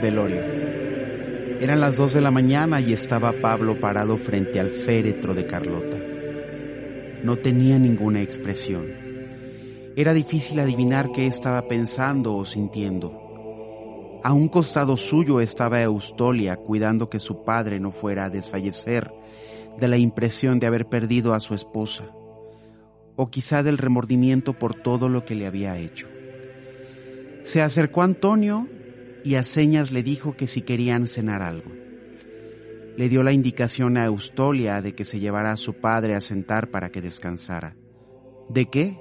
Velorio. Eran las dos de la mañana y estaba Pablo parado frente al féretro de Carlota. No tenía ninguna expresión. Era difícil adivinar qué estaba pensando o sintiendo. A un costado suyo estaba Eustolia cuidando que su padre no fuera a desfallecer de la impresión de haber perdido a su esposa, o quizá del remordimiento por todo lo que le había hecho. Se acercó a Antonio y a señas le dijo que si querían cenar algo. Le dio la indicación a Eustolia de que se llevara a su padre a sentar para que descansara. ¿De qué?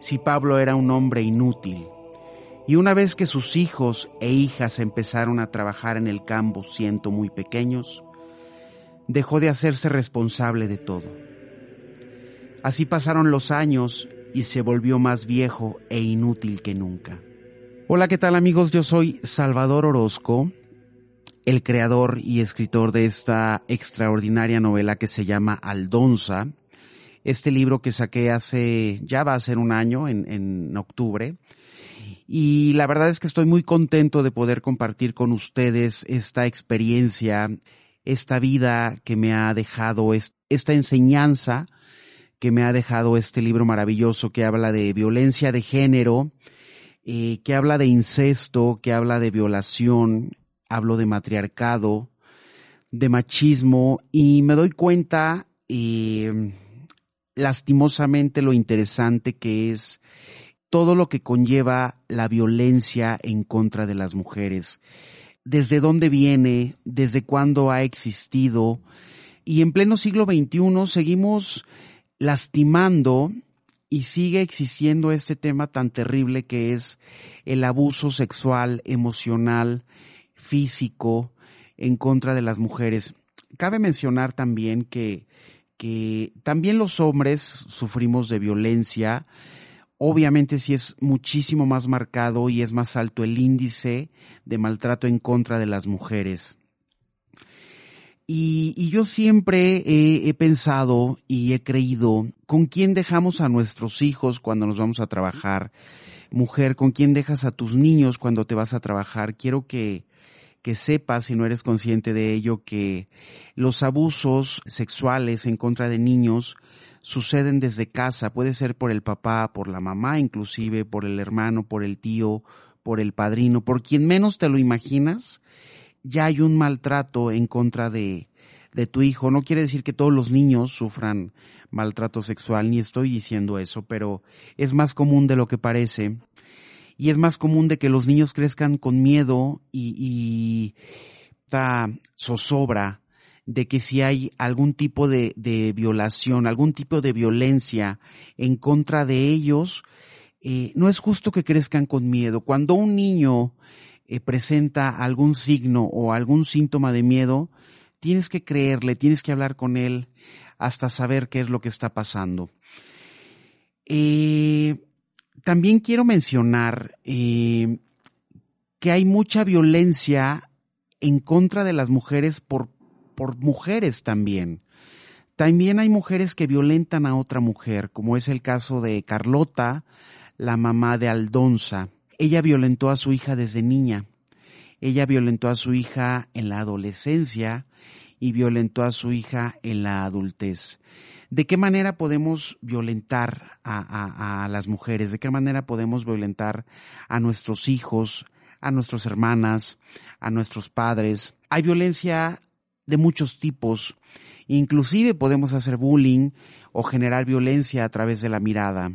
Si Pablo era un hombre inútil. Y una vez que sus hijos e hijas empezaron a trabajar en el campo siendo muy pequeños, dejó de hacerse responsable de todo. Así pasaron los años y se volvió más viejo e inútil que nunca. Hola, ¿qué tal amigos? Yo soy Salvador Orozco, el creador y escritor de esta extraordinaria novela que se llama Aldonza. Este libro que saqué hace, ya va a ser un año, en, en octubre. Y la verdad es que estoy muy contento de poder compartir con ustedes esta experiencia, esta vida que me ha dejado, esta enseñanza que me ha dejado este libro maravilloso que habla de violencia de género, eh, que habla de incesto, que habla de violación, hablo de matriarcado, de machismo y me doy cuenta eh, lastimosamente lo interesante que es todo lo que conlleva la violencia en contra de las mujeres. Desde dónde viene, desde cuándo ha existido. Y en pleno siglo XXI seguimos lastimando y sigue existiendo este tema tan terrible que es el abuso sexual, emocional, físico en contra de las mujeres. Cabe mencionar también que, que también los hombres sufrimos de violencia. Obviamente sí es muchísimo más marcado y es más alto el índice de maltrato en contra de las mujeres. Y, yo siempre he, pensado y he creído, ¿con quién dejamos a nuestros hijos cuando nos vamos a trabajar? Mujer, ¿con quién dejas a tus niños cuando te vas a trabajar? Quiero que, que sepas, si no eres consciente de ello, que los abusos sexuales en contra de niños suceden desde casa. Puede ser por el papá, por la mamá, inclusive por el hermano, por el tío, por el padrino, por quien menos te lo imaginas ya hay un maltrato en contra de, de tu hijo. No quiere decir que todos los niños sufran maltrato sexual, ni estoy diciendo eso, pero es más común de lo que parece. Y es más común de que los niños crezcan con miedo y, y zozobra de que si hay algún tipo de, de, violación, algún tipo de violencia en contra de ellos, eh, no es justo que crezcan con miedo. Cuando un niño eh, presenta algún signo o algún síntoma de miedo, tienes que creerle, tienes que hablar con él hasta saber qué es lo que está pasando. Eh, también quiero mencionar eh, que hay mucha violencia en contra de las mujeres por, por mujeres también. También hay mujeres que violentan a otra mujer, como es el caso de Carlota, la mamá de Aldonza. Ella violentó a su hija desde niña. Ella violentó a su hija en la adolescencia y violentó a su hija en la adultez. ¿De qué manera podemos violentar a, las mujeres? ¿De qué manera podemos violentar a nuestros hijos, a nuestras hermanas, a nuestros padres? Hay violencia de muchos tipos. Inclusive podemos hacer bullying o generar violencia a través de la mirada.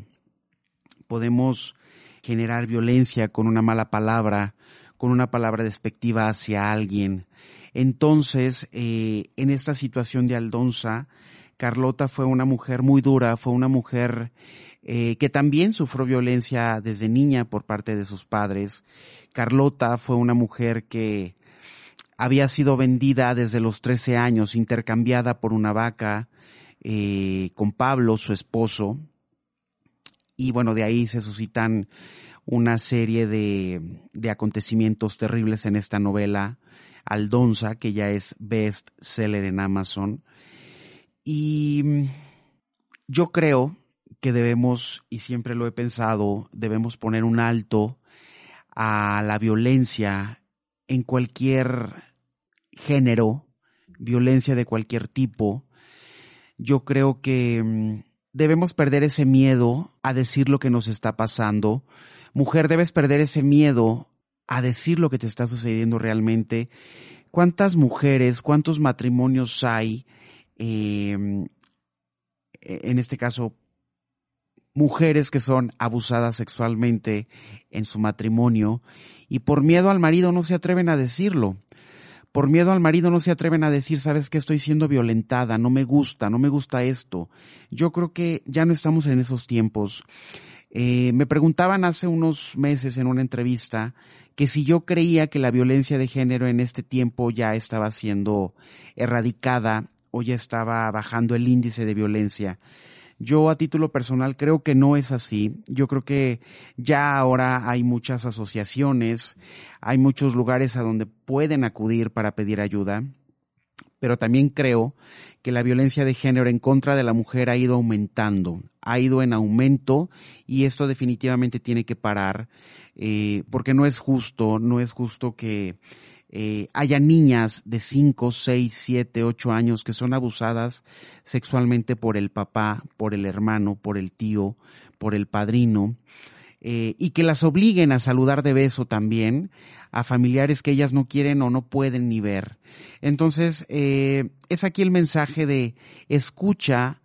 Podemos generar violencia con una mala palabra, con una palabra despectiva hacia alguien. Entonces, eh, en esta situación de Aldonza, Carlota fue una mujer muy dura, fue una mujer eh, que también sufrió violencia desde niña por parte de sus padres. Carlota fue una mujer que había sido vendida desde los 13 años, intercambiada por una vaca eh, con Pablo, su esposo, y bueno, de ahí se suscitan una serie de, de acontecimientos terribles en esta novela, Aldonza, que ya es best seller en Amazon. Y yo creo que debemos, y siempre lo he pensado, debemos poner un alto a la violencia en cualquier género, violencia de cualquier tipo. Yo creo que mm, debemos perder ese miedo a decir lo que nos está pasando. Mujer, debes perder ese miedo a decir lo que te está sucediendo realmente. ¿Cuántas mujeres, cuántos matrimonios hay, em, en este caso, mujeres que son abusadas sexualmente en su matrimonio y por miedo al marido no se atreven a decirlo? Por miedo al marido no se atreven a decir, sabes que estoy siendo violentada, no me gusta, no me gusta esto. Yo creo que ya no estamos en esos tiempos. Eh, me preguntaban hace unos meses en una entrevista que si yo creía que la violencia de género en este tiempo ya estaba siendo erradicada o ya estaba bajando el índice de violencia. Yo a título personal creo que no es así. Yo creo que ya ahora hay muchas asociaciones, hay muchos lugares a donde pueden acudir para pedir ayuda, pero también creo que la violencia de género en contra de la mujer ha ido aumentando, ha ido en aumento y esto definitivamente tiene que parar eh, porque no es justo, no es justo que eh, haya niñas de 5, 6, 7, 8 años que son abusadas sexualmente por el papá, por el hermano, por el tío, por el padrino, eh, y que las obliguen a saludar de beso también a familiares que ellas no quieren o no pueden ni ver. Entonces, eh, es aquí el mensaje de escucha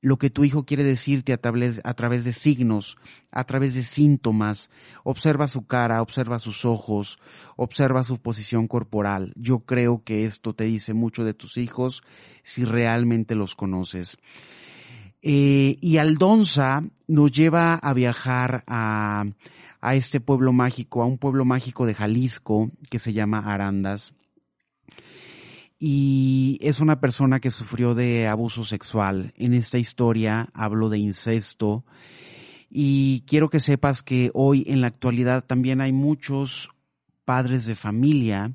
lo que tu hijo quiere decirte a través, a través de signos, a través de síntomas. Observa su cara, observa sus ojos, observa su posición corporal. Yo creo que esto te dice mucho de tus hijos si realmente los conoces. Eh, y Aldonza nos lleva a viajar a, a este pueblo mágico, a un pueblo mágico de Jalisco que se llama Arandas y es una persona que sufrió de abuso sexual. En esta historia hablo de incesto y quiero que sepas que hoy en la actualidad también hay muchos padres de familia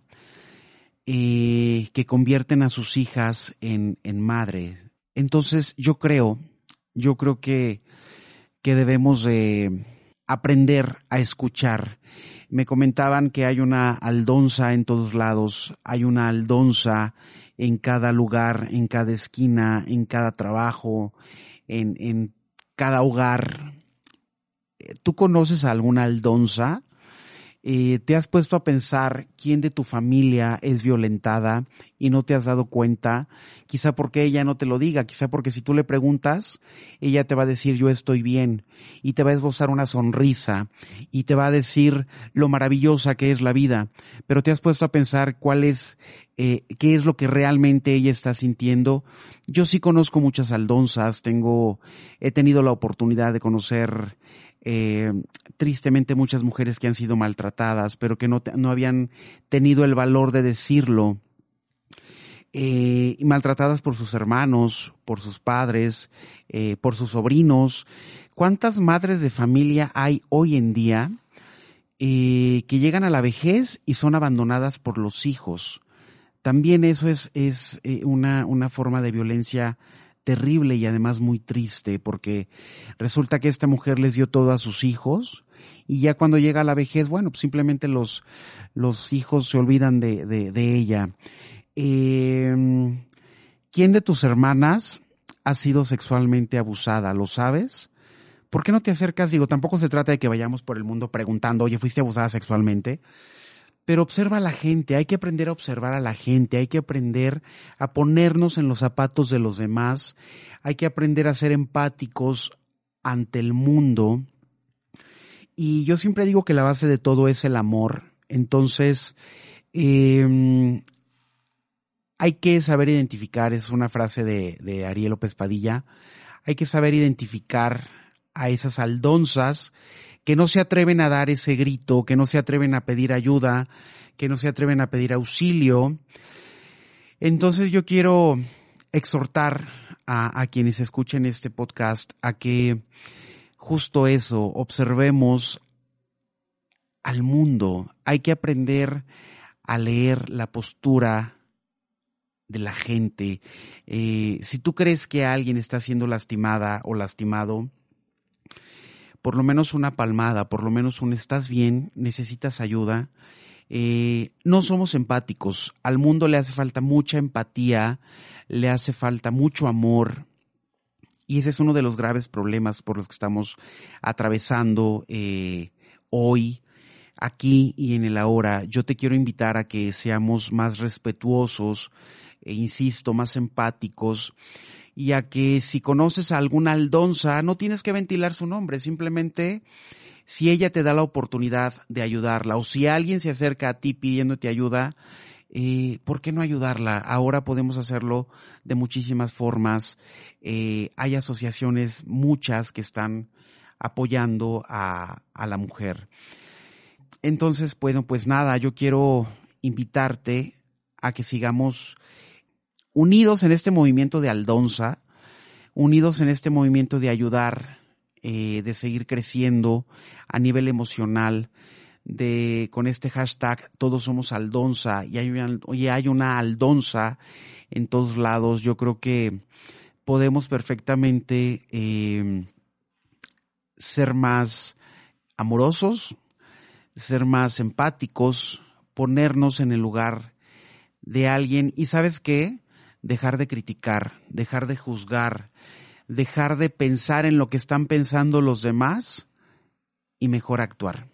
eh, que convierten a sus hijas en, en madre. Entonces yo creo, yo creo que, que debemos de aprender a escuchar me comentaban que hay una aldonza en todos lados, hay una aldonza en cada lugar, en cada esquina, en cada trabajo, en, en cada hogar. ¿Tú conoces a alguna aldonza? Eh, ¿Te has puesto a pensar quién de tu familia es violentada y no te has dado cuenta? Quizá porque ella no te lo diga, quizá porque si tú le preguntas, ella te va a decir yo estoy bien y te va a esbozar una sonrisa y te va a decir lo maravillosa que es la vida. Pero te has puesto a pensar cuál es, eh, qué es lo que realmente ella está sintiendo. Yo sí conozco muchas aldonzas, tengo, he tenido la oportunidad de conocer eh, tristemente muchas mujeres que han sido maltratadas, pero que no, no habían tenido el valor de decirlo. Eh, maltratadas por sus hermanos, por sus padres, eh, por sus sobrinos. ¿Cuántas madres de familia hay hoy en día que llegan a la vejez y son abandonadas por los hijos? También eso es, es una, una forma de violencia terrible y además muy triste porque resulta que esta mujer les dio todo a sus hijos y ya cuando llega la vejez, bueno, pues simplemente los, los hijos se olvidan de, de, ella. Em, ¿Quién de tus hermanas ha sido sexualmente abusada? ¿Lo sabes? ¿Por qué no te acercas? Digo, tampoco se trata de que vayamos por el mundo preguntando, oye, ¿fuiste abusada sexualmente? Pero observa a la gente, hay que aprender a observar a la gente, hay que aprender a ponernos en los zapatos de los demás, hay que aprender a ser empáticos ante el mundo. Y yo siempre digo que la base de todo es el amor. Entonces, em, hay que saber identificar, es una frase de, de Ariel López Padilla, hay que saber identificar a esas aldonzas que no se atreven a dar ese grito, que no se atreven a pedir ayuda, que no se atreven a pedir auxilio. Entonces yo quiero exhortar a, quienes escuchen este podcast a que justo eso, observemos al mundo. Hay que aprender a leer la postura de la gente. Eh, si tú crees que alguien está siendo lastimada o lastimado, por lo menos una palmada, por lo menos un estás bien, necesitas ayuda. Eh, no somos empáticos, al mundo le hace falta mucha empatía, le hace falta mucho amor, y ese es uno de los graves problemas por los que estamos atravesando eh, hoy, aquí y en el ahora. Yo te quiero invitar a que seamos más respetuosos, e insisto, más empáticos, y a que si conoces a alguna aldonza, no tienes que ventilar su nombre, simplemente si ella te da la oportunidad de ayudarla o si alguien se acerca a ti pidiéndote ayuda, eh, ¿por qué no ayudarla? Ahora podemos hacerlo de muchísimas formas. Eh, hay asociaciones, muchas, que están apoyando a, a la mujer. Entonces, bueno, pues nada, yo quiero invitarte a que sigamos unidos en este movimiento de Aldonza, unidos en este movimiento de ayudar, eh, de seguir creciendo a nivel emocional, de con este hashtag todos somos Aldonza y hay una, Aldonza en todos lados. Yo creo que podemos perfectamente eh, ser más amorosos, ser más empáticos, ponernos en el lugar de alguien y sabes qué, dejar de criticar, dejar de juzgar, dejar de pensar en lo que están pensando los demás y mejor actuar.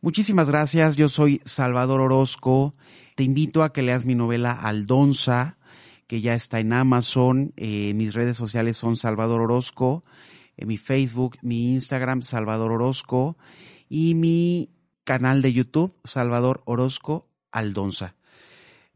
Muchísimas gracias, yo soy Salvador Orozco, te invito a que leas mi novela Aldonza, que ya está en Amazon, eh, mis redes sociales son Salvador Orozco, en mi Facebook, mi Instagram Salvador Orozco y mi canal de YouTube Salvador Orozco Aldonza.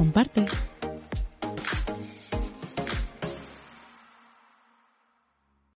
Comparte.